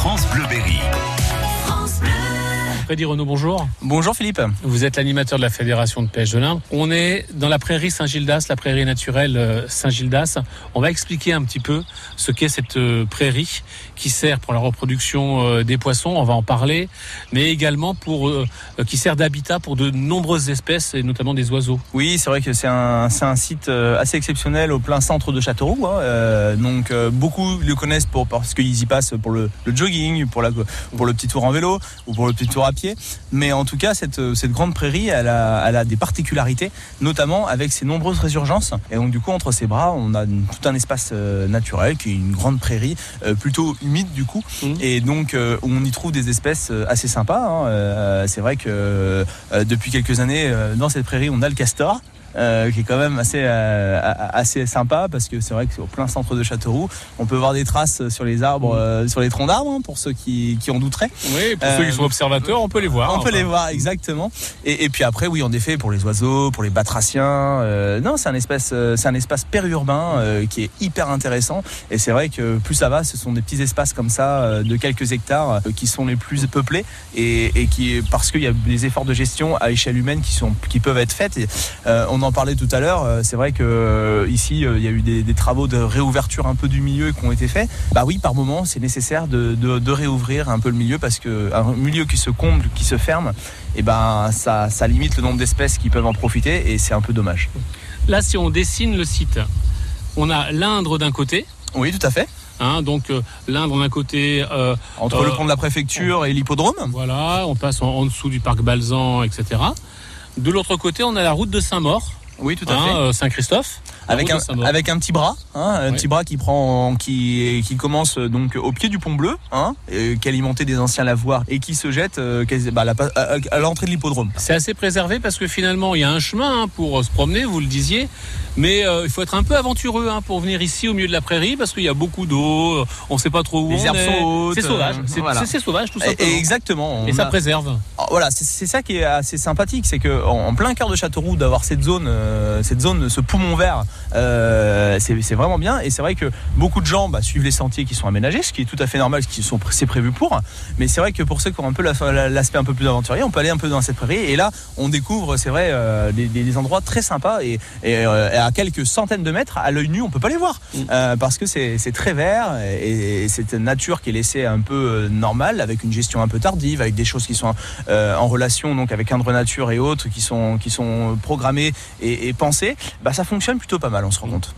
France Bleu Berry. Freddy Renaud, bonjour. Bonjour Philippe. Vous êtes l'animateur de la Fédération de pêche de l'Inde. On est dans la prairie Saint-Gildas, la prairie naturelle euh, Saint-Gildas. On va expliquer un petit peu ce qu'est cette euh, prairie qui sert pour la reproduction euh, des poissons, on va en parler, mais également pour qui sert d'habitat pour de nombreuses espèces et notamment des oiseaux. Oui, c'est vrai que c'est un, un site assez exceptionnel au plein centre de Châteauroux. Hein. donc beaucoup le connaissent pour, parce qu'ils y passent pour le, le, jogging, pour, la, pour le petit tour en vélo ou pour le petit tour à pied mais en tout cas, cette, cette grande prairie, elle a, elle a, des particularités, notamment avec ses nombreuses résurgences. Et donc, du coup, entre ses bras, on a tout un espace euh, naturel qui est une grande prairie, euh, plutôt humide du coup. Mmh. Et donc, euh, on y trouve des espèces assez sympas. Hein. C'est vrai que depuis quelques années, dans cette prairie, on a le castor. Euh, qui est quand même assez, euh, assez sympa parce que c'est vrai que c'est au plein centre de Châteauroux. On peut voir des traces sur les arbres, mm. euh, sur les troncs d'arbres, hein, pour ceux qui, qui en douteraient. Oui, pour ceux qui sont observateurs, on peut les voir. On peut les voir, exactement. Et, et, puis après, oui, en effet, pour les oiseaux, pour les batraciens. non, c'est un espace, c'est un espace périurbain qui est hyper intéressant. Et c'est vrai que plus ça va, ce sont des petits espaces comme ça de quelques hectares qui sont les plus peuplés et, et qui, parce qu'il y a des efforts de gestion à échelle humaine qui sont, qui peuvent être faits. Et, on on en parlait tout à l'heure. Euh, c'est vrai que euh, ici, euh, il y a eu des, travaux de réouverture un peu du milieu qui ont été faits. Bah oui, par moment, c'est nécessaire de, réouvrir un peu le milieu parce qu'un milieu qui se comble, qui se ferme, et eh ben ça, limite le nombre d'espèces qui peuvent en profiter et c'est un peu dommage. Là, si on dessine le site, on a l'Indre d'un côté. Oui, tout à fait. Hein, donc l'Indre d'un côté. Entre le pont de la préfecture et l'hippodrome. Voilà, on passe en, dessous du parc Balzan, etc. De l'autre côté, on a la route de Saint-Maur. Oui, tout à hein, fait. Euh, Saint-Christophe. Avec un, avec un petit bras, hein, un petit bras qui prend, qui, qui commence euh, donc au pied du pont bleu, hein, qui alimentait des anciens lavoirs et qui se jette euh, bah, à l'entrée de l'hippodrome. C'est assez préservé parce que finalement il y a un chemin pour se promener, vous le disiez, mais euh, il faut être un peu aventureux pour venir ici au milieu de la prairie parce qu'il y a beaucoup d'eau, on ne sait pas trop où les herbes sont C'est sauvage, c'est sauvage tout simplement. exactement. Et ça préserve. Ah, voilà, c'est ça qui est assez sympathique, c'est que en, plein cœur de Châteauroux d'avoir cette zone, cette zone, ce poumon vert. Euh, c'est vraiment bien. Et c'est vrai que beaucoup de gens bah, suivent les sentiers qui sont aménagés, ce qui est tout à fait normal, ce qui sont c'est prévu pour. Mais c'est vrai que pour ceux qui ont un peu l'aspect un peu plus aventurier, on peut aller un peu dans cette prairie. Et là, on découvre, c'est vrai, euh, des, endroits très sympas et, euh, à quelques centaines de mètres, à l'œil nu, on peut pas les voir mm. parce que c'est très vert et, c'est une nature qui est laissée un peu normale, avec une gestion un peu tardive, avec des choses qui sont en relation donc avec Indre Nature et autres qui sont qui sont programmées et, et pensées. Bah ça fonctionne plutôt pas mal, on se rend compte.